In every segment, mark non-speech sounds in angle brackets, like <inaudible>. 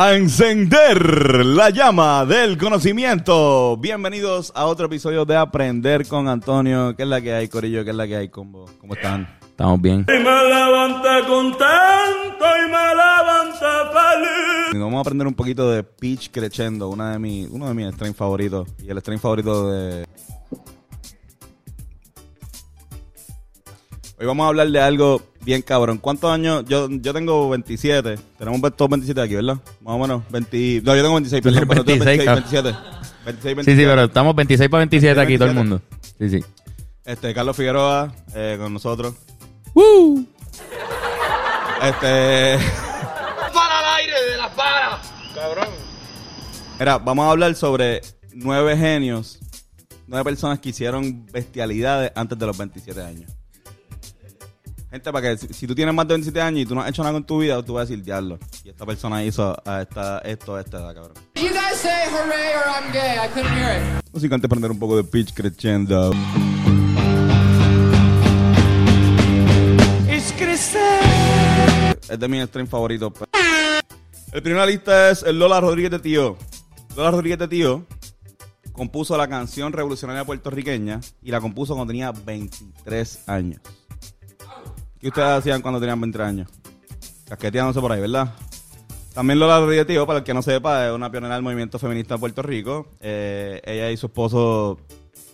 A encender la llama del conocimiento. Bienvenidos a otro episodio de Aprender con Antonio. ¿Qué es la que hay, Corillo? ¿Qué es la que hay, Combo? ¿Cómo están? Estamos bien. Y me levanta contento y me levanta feliz. Y Vamos a aprender un poquito de Pitch Crescendo, una de mis, uno de mis streams favoritos. Y el stream favorito de... Hoy vamos a hablar de algo bien cabrón. ¿Cuántos años? Yo, yo tengo 27. Tenemos todos 27 aquí, ¿verdad? Más o menos. 20... No, yo tengo 26, Tú perdón. tienes pero tú 26, 27. 26, 27. Sí, sí, pero estamos 26 para 27 aquí todo el 27. mundo. Sí, sí. Este, Carlos Figueroa eh, con nosotros. ¡Woo! Este... <laughs> Para el aire de las varas. Cabrón. Mira, vamos a hablar sobre nueve genios, nueve personas que hicieron bestialidades antes de los 27 años. Gente, para que si, si tú tienes más de 27 años y tú no has hecho nada con tu vida, tú vas a decir, diablo. Y esta persona hizo a esta, esto a esta edad, cabrón. You guys say hooray or I'm gay. I couldn't hear it. Así que antes de aprender un poco de pitch crescendo. Es de mis stream favoritos. pero- El primero en la lista es el Lola Rodríguez de Tío. Lola Rodríguez de Tío compuso la canción revolucionaria puertorriqueña y la compuso cuando tenía 23 años. ¿Qué ustedes hacían cuando tenían 23 años? Casqueteándose por ahí, ¿verdad? También Lola Rodríguez Tío, para el que no sepa, es una pionera del movimiento feminista de Puerto Rico. Eh, ella y su esposo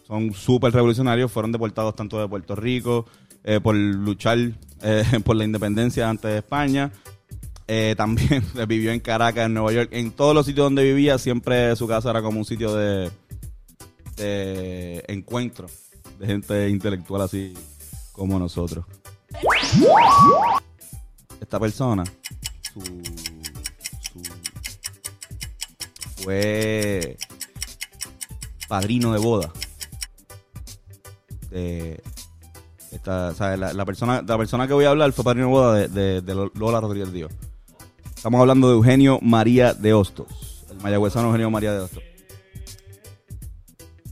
son súper revolucionarios, fueron deportados tanto de Puerto Rico eh, por luchar eh, <laughs> por la independencia antes de España. También <laughs> vivió en Caracas, en Nueva York, en todos los sitios donde vivía, siempre su casa era como un sitio de encuentro de gente intelectual así como nosotros. Esta persona, su, su fue padrino de boda de esta, o sea, la, la persona la persona que voy a hablar fue padrino de boda de, de- de Lola Rodríguez Díaz. Estamos hablando de Eugenio María de Hostos, el mayagüezano Eugenio María de Hostos.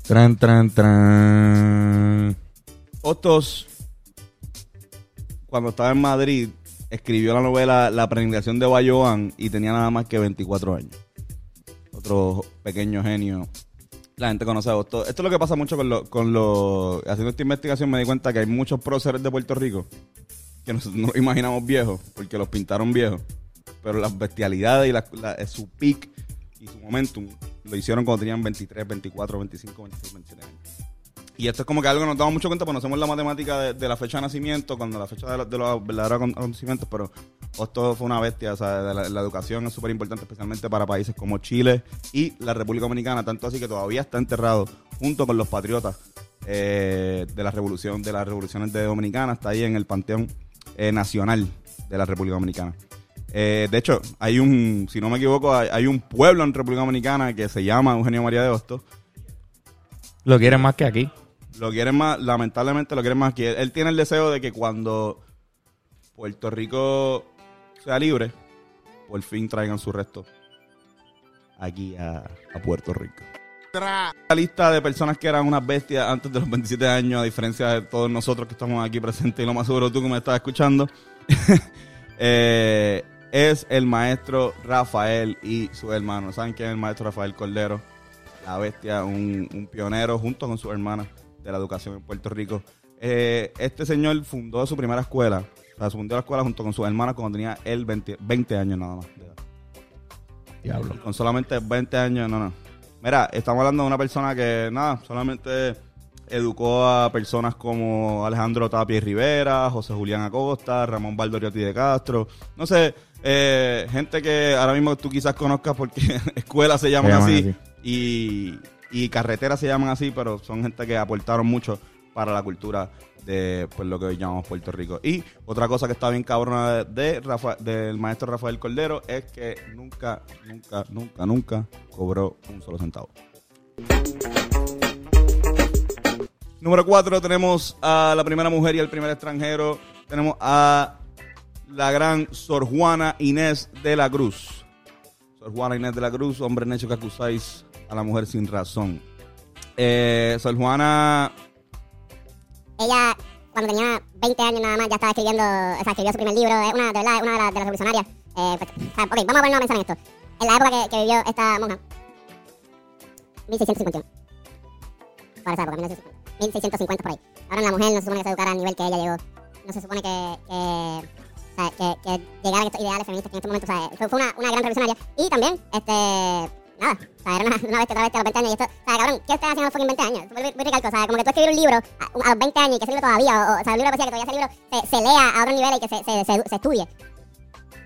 Tran, tran, tran. Hostos, cuando estaba en Madrid, escribió la novela La peregrinación de Bayoán y tenía nada más que 24 años. Otro pequeño genio. La gente conoce a Hostos. Esto es lo que pasa mucho con lo, con lo... Haciendo esta investigación me di cuenta que hay muchos próceres de Puerto Rico que nosotros no los imaginamos viejos porque los pintaron viejos. Pero las bestialidades y la, la- su peak y su momentum lo hicieron cuando tenían 23, 24, 25, 26, 27 años. Y esto es como que algo que nos damos mucho cuenta, porque conocemos la matemática de, la fecha de nacimiento, cuando la fecha de, los verdaderos acon- acontecimientos, pero esto fue una bestia, o sea, la, educación es súper importante, especialmente para países como Chile y la República Dominicana, tanto así que todavía está enterrado junto con los patriotas eh, de la revolución, de las revoluciones de Dominicana, está ahí en el panteón eh, nacional de la República Dominicana. Eh, de hecho, hay un, si no me equivoco, hay, hay un pueblo en República Dominicana que se llama Eugenio María de Hostos, Lo quieren más que aquí. Lo quieren más, lamentablemente lo quieren más él, él tiene el deseo de que cuando Puerto Rico sea libre, por fin traigan su resto aquí a, a Puerto Rico. La lista de personas que eran unas bestias antes de los 27 años, a diferencia de todos nosotros que estamos aquí presentes y lo más seguro tú que me estás escuchando, <laughs> eh, es el maestro Rafael y su hermano. ¿Saben quién es el maestro Rafael Cordero? La bestia, un, un pionero junto con su hermana de la educación en Puerto Rico. Eh, este señor fundó su primera escuela, o sea, fundó la escuela junto con su hermana cuando tenía él 20, 20 años nada más. Diablo. Con solamente 20 años, no, no. Mira, estamos hablando de una persona que, nada, solamente educó a personas como Alejandro Tapia y Rivera, José Julián Acosta, Ramón Valdoriotti de Castro. No sé, eh, gente que ahora mismo tú quizás conozcas porque <laughs> escuelas se llaman, llaman así, así. Y, y carreteras se llaman así, pero son gente que aportaron mucho para la cultura de pues, lo que hoy llamamos Puerto Rico. Y otra cosa que está bien cabrona de, del maestro Rafael Cordero es que nunca, nunca, nunca, nunca cobró un solo centavo. Número 4 tenemos a la primera mujer y el primer extranjero. Tenemos a la gran Sor Juana Inés de la Cruz. Sor Juana Inés de la Cruz, hombre necio que acusáis a la mujer sin razón. Eh, Sor Juana Ella, cuando tenía 20 años nada más, ya estaba escribiendo, o sea, escribió su primer libro. Es una, de una de, las- revolucionarias. Eh, pues, ok, vamos a ponernos a pensar en esto. En la época que, vivió esta monja, 1651. Para esa época, 1950. 1650 por ahí. Ahora la mujer no se supone que se educara al nivel que ella llegó. No se supone que, que, que, que llegaran estos ideales feministas en este momento, o fue, una gran revolucionaria. Y también, este, nada, o sea, era una, una bestia, otra bestia a los 20 años. Y esto, o sea, cabrón, ¿qué ustedes hacen a los fucking 20 años? Muy, muy recalco, o sea, como que tú escribir un libro a, a los 20 años y que ese libro todavía, o, o sea, el libro de poesía, que todavía ese libro se, se lea a otro nivel y que se, se, se, se estudie.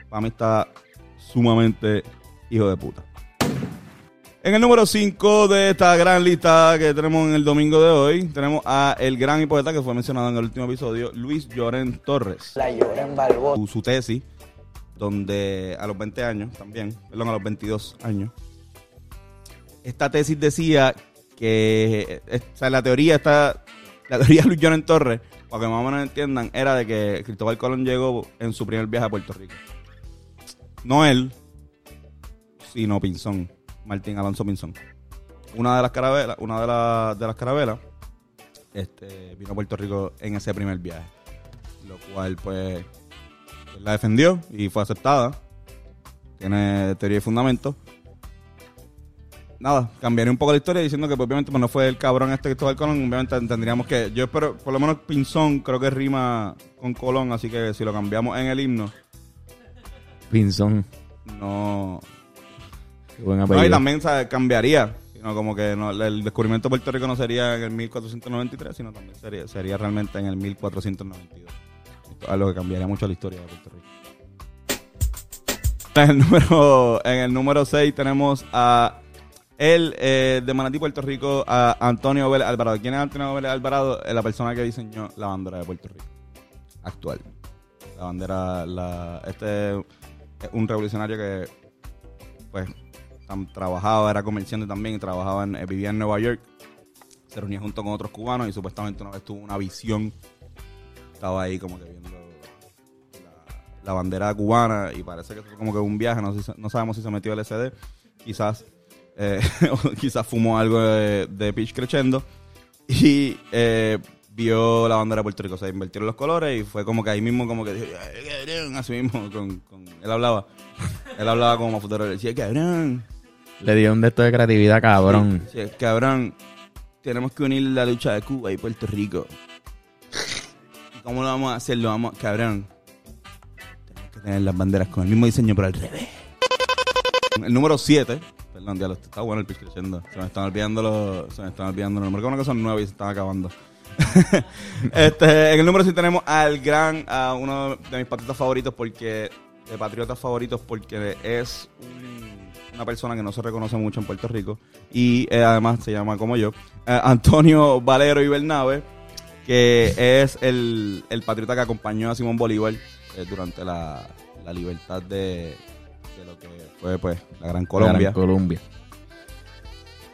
para mí está sumamente hijo de puta. En el número 5 de esta gran lista que tenemos en el domingo de hoy, tenemos a el gran poeta que fue mencionado en el último episodio, Luis Lloren Torres. La llora en Balboa. Su, su tesis, donde a los 20 años también, perdón, a los 22 años, esta tesis decía que, o sea, la teoría está, la teoría <laughs> de Luis Lloren Torres, para que más o menos entiendan, era de que Cristóbal Colón llegó en su primer viaje a Puerto Rico. No él, sino Pinzón, Martín Alonso Pinzón. Una de las carabelas, una de, las de las carabelas, este, vino a Puerto Rico en ese primer viaje. Lo cual, pues, la defendió y fue aceptada. Tiene teoría y fundamento. Nada, cambiaré un poco la historia diciendo que pues, obviamente pues, no fue el cabrón este Cristóbal Colón. Obviamente tendríamos que. Yo espero, por lo menos Pinzón creo que rima con Colón, así que si lo cambiamos en el himno, Pinzón. no, Qué buen No, y también ¿sabes? cambiaría. Sino como que no, el descubrimiento de Puerto Rico no sería en el 1493, sino también sería, sería realmente en el 1492. Esto es algo que cambiaría mucho la historia de Puerto Rico. En el número, en el número 6 tenemos a el eh, de Manatí, Puerto Rico, Antonio Vélez Alvarado. ¿Quién es Antonio Vélez Alvarado? Es la persona que diseñó la bandera de Puerto Rico. Actual. La bandera, la, este es un revolucionario que pues trabajaba, era comerciante también trabajaba en, eh, vivía en Nueva York. Se reunía junto con otros cubanos y supuestamente una vez tuvo una visión. Estaba ahí como que viendo la, bandera cubana y parece que fue como que un viaje, no, sabemos si se metió LSD, quizás, eh, <laughs> o quizás fumó algo de, de Pitch Crescendo y eh, vio la bandera de Puerto Rico, se invirtieron los colores y fue como que ahí mismo como que dijo, así mismo, con, con- él hablaba, él hablaba como futuro, decía, cabrón, Le dio un de esto de creatividad, cabrón. Sí, cabrón, tenemos que unir la lucha de Cuba y Puerto Rico. ¿Y cómo lo vamos a hacer? Lo vamos, cabrón. Tenemos que tener las banderas con el mismo diseño, pero al revés. El número 7, perdón, ya lo está bueno el pitch creciendo. Se me están olvidando los, se me están olvidando los números. Como que son nueve y se están acabando. <laughs> este, en el número 7 tenemos al gran, a uno de mis patriotas favoritos porque, de patriotas favoritos porque es un- una persona que no se reconoce mucho en Puerto Rico y eh, además se llama como yo, eh, Antonio Valero y Bernabe, que es el, el patriota que acompañó a Simón Bolívar eh, durante la, la libertad de, de lo que fue pues la Gran Colombia. Gran Colombia.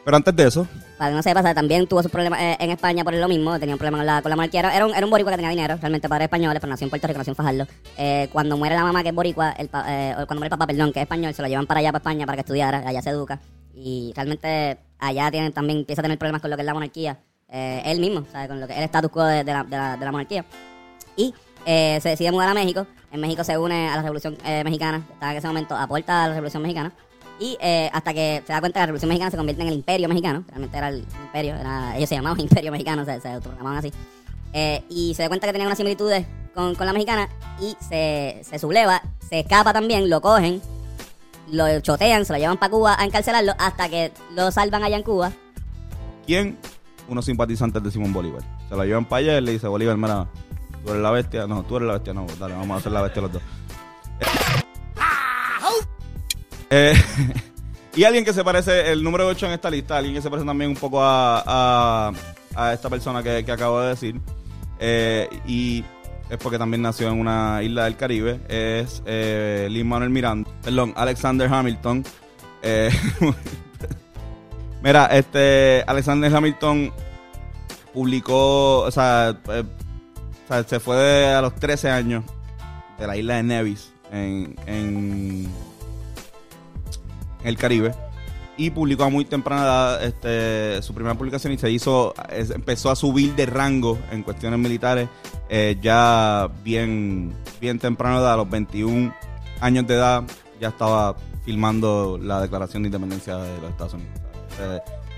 Pero antes de eso, Para que no sepa, o sea, también tuvo sus problemas eh, en España por lo mismo, tenía un problema con la, con la monarquía. Era, era un, era un boricua que tenía dinero, realmente padres españoles, pero nació en Puerto Rico, nació en Fajardo. Eh, cuando muere la mamá, que es boricua, el pa- eh, o cuando muere el papá, perdón, que es español, se lo llevan para allá, para España, para que estudiara, allá se educa. Y realmente allá tienen, también empieza a tener problemas con lo que es la monarquía. Eh, él mismo, ¿sabes? Con lo que es el status quo de, de la, de, la, de la monarquía. Y eh, se decide mudar a México. En México se une a la Revolución eh, Mexicana. Estaba en ese momento, aporta a la Revolución Mexicana. Y eh, hasta que se da cuenta que la Revolución Mexicana se convierte en el Imperio Mexicano. Realmente era el Imperio. Ellos se llamaban <laughs> Imperio Mexicano, se, se autoproclamaban así. Eh, y se da cuenta que tenía unas similitudes con, la mexicana. Y se, se subleva, se escapa también, lo cogen, lo chotean, se lo llevan para Cuba a encarcelarlo. Hasta que lo salvan allá en Cuba. ¿quién? Unos simpatizantes de Simón Bolívar. Se lo llevan para allá y le dice, Bolívar, mira, tú eres la bestia. No, tú eres la bestia. No, dale, vamos a hacer la bestia los dos. Eh, <laughs> y alguien que se parece, el número 8 en esta lista, alguien que se parece también un poco a, a, esta persona que, acabo de decir, eh, y es porque también nació en una isla del Caribe. Es eh, Lin Manuel Miranda, perdón, Alexander Hamilton. Eh, <laughs> mira, este Alexander Hamilton publicó, o sea, o sea, se fue a los 13 años de la isla de Nevis en, en, el Caribe y publicó a muy temprana edad este, su primera publicación y se hizo, empezó a subir de rango en cuestiones militares eh, ya bien, bien temprano edad, a los 21 años de edad, ya estaba filmando la declaración de independencia de los Estados Unidos.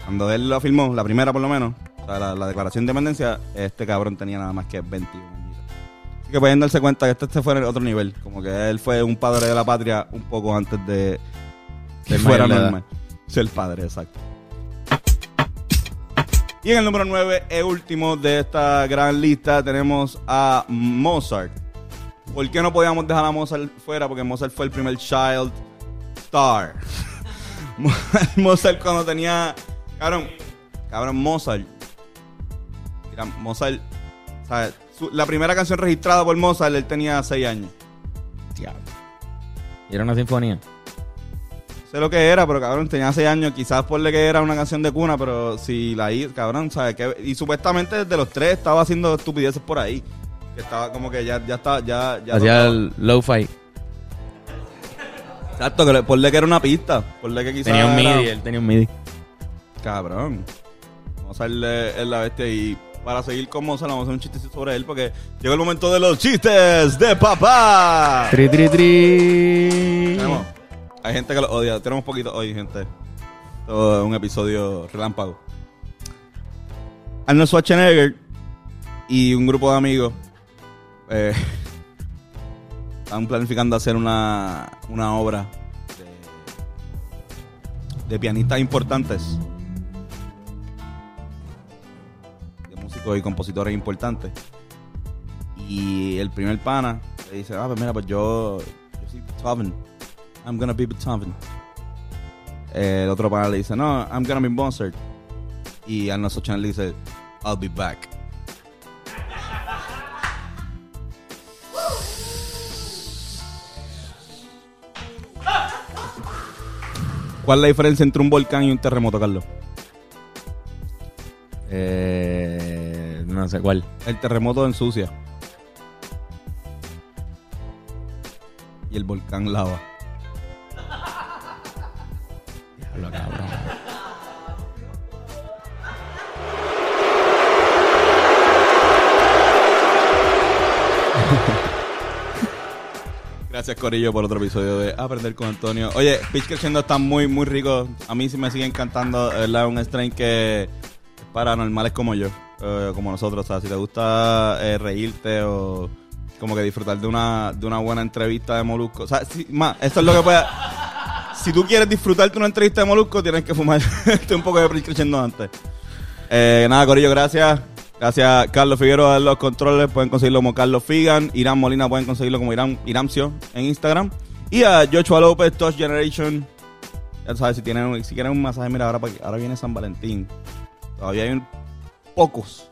Cuando él lo filmó, la primera por lo menos, o sea, la, la declaración de independencia, este cabrón tenía nada más que 21 años. Así que pueden darse cuenta que este, este fue en el otro nivel, como que él fue un padre de la patria un poco antes de que fuera normal. Ser padre, exacto. Y en el número 9, el último de esta gran lista, tenemos a Mozart. ¿Por qué no podíamos dejar a Mozart fuera? Porque Mozart fue el primer child star. <laughs> Mozart cuando tenía... Cabrón, cabrón, Mozart. Mira, Mozart... o sea, su- la primera canción registrada por Mozart, él tenía 6 años. Diablo. Y era una sinfonía. sé lo que era, pero cabrón, tenía 6 años. Quizás por le que era una canción de cuna, pero si la cabrón, ¿sabes? Que, y supuestamente desde los 3 estaba haciendo estupideces por ahí. Que estaba como que ya, ya estaba, ya, ya Hacía el lo-fi. Exacto, que por le que era una pista. Por le que quizás. Tenía un era- MIDI, él tenía un MIDI. Cabrón. Vamos a en la bestia y para seguir con Mozart vamos a hacer un chistecito sobre él porque llegó el momento de los chistes de papá. Tri, tri, tri. Tenemos- hay gente que lo odia. Tenemos poquito hoy, gente. Todo es un episodio relámpago. Arnold Schwarzenegger y un grupo de amigos eh, <laughs> están planificando hacer una, una obra de, de pianistas importantes. Músicos y compositores importantes. Y el primer pana le dice, ah, pues mira, pues yo, yo soy Beethoven. I'm gonna be Beethoven. El otro pana le dice, no, I'm gonna be Mozart. Y Arnold Schwarzenegger le dice, I'll be back. ¿Cuál es la diferencia entre un volcán y un terremoto, Carlos? Sé cuál. El terremoto ensucia. Y el volcán lava. Diablo, cabrón. Gracias, Corillo, por otro episodio de Aprender con Antonio. Oye, Pitch Crescendo está muy, muy rico. A mí sí me sigue encantando. Es verdad, un strain que es para normales como yo, eh, como nosotros. O sea, si te gusta eh, reírte o como que disfrutar de una, de una buena entrevista de Molusco. O sea, si- más, esto es lo que puede... Si tú quieres disfrutarte una entrevista de Molusco, tienes que fumar <laughs> un poco de Pitch Crescendo antes. Eh, nada, Corillo, gracias. Gracias, Carlos Figueroa de los controles. Pueden conseguirlo como Carlos Figan. Irán Molina pueden conseguirlo como Irán, Iramcio en Instagram. Y a Joshua López, Touch Generation. Ya sabes, si, tienen, si quieren un masaje, mira, ahora, ahora viene San Valentín. Todavía hay un- pocos.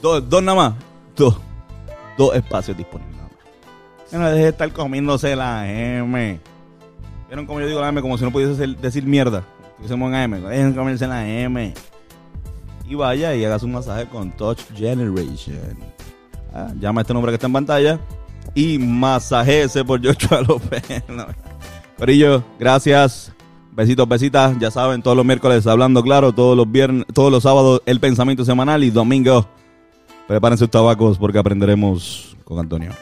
Dos, dos nada más. Dos. Dos espacios disponibles nada más. No deje de estar comiéndose la M. ¿Vieron cómo yo digo la M? Como si no pudiese decir mierda. Estuviésemos en AM. Dejen de comerse la M. Y vaya y hagas un masaje con Touch Generation. Ah, llama a este nombre que está en pantalla. Y masajese por Joshua López. <laughs> Corillo, gracias. Besitos, besitas. Ya saben, todos los miércoles hablando claro, todos los viernes, todos los sábados el pensamiento semanal y domingo. Prepárense sus tabacos porque aprenderemos con Antonio.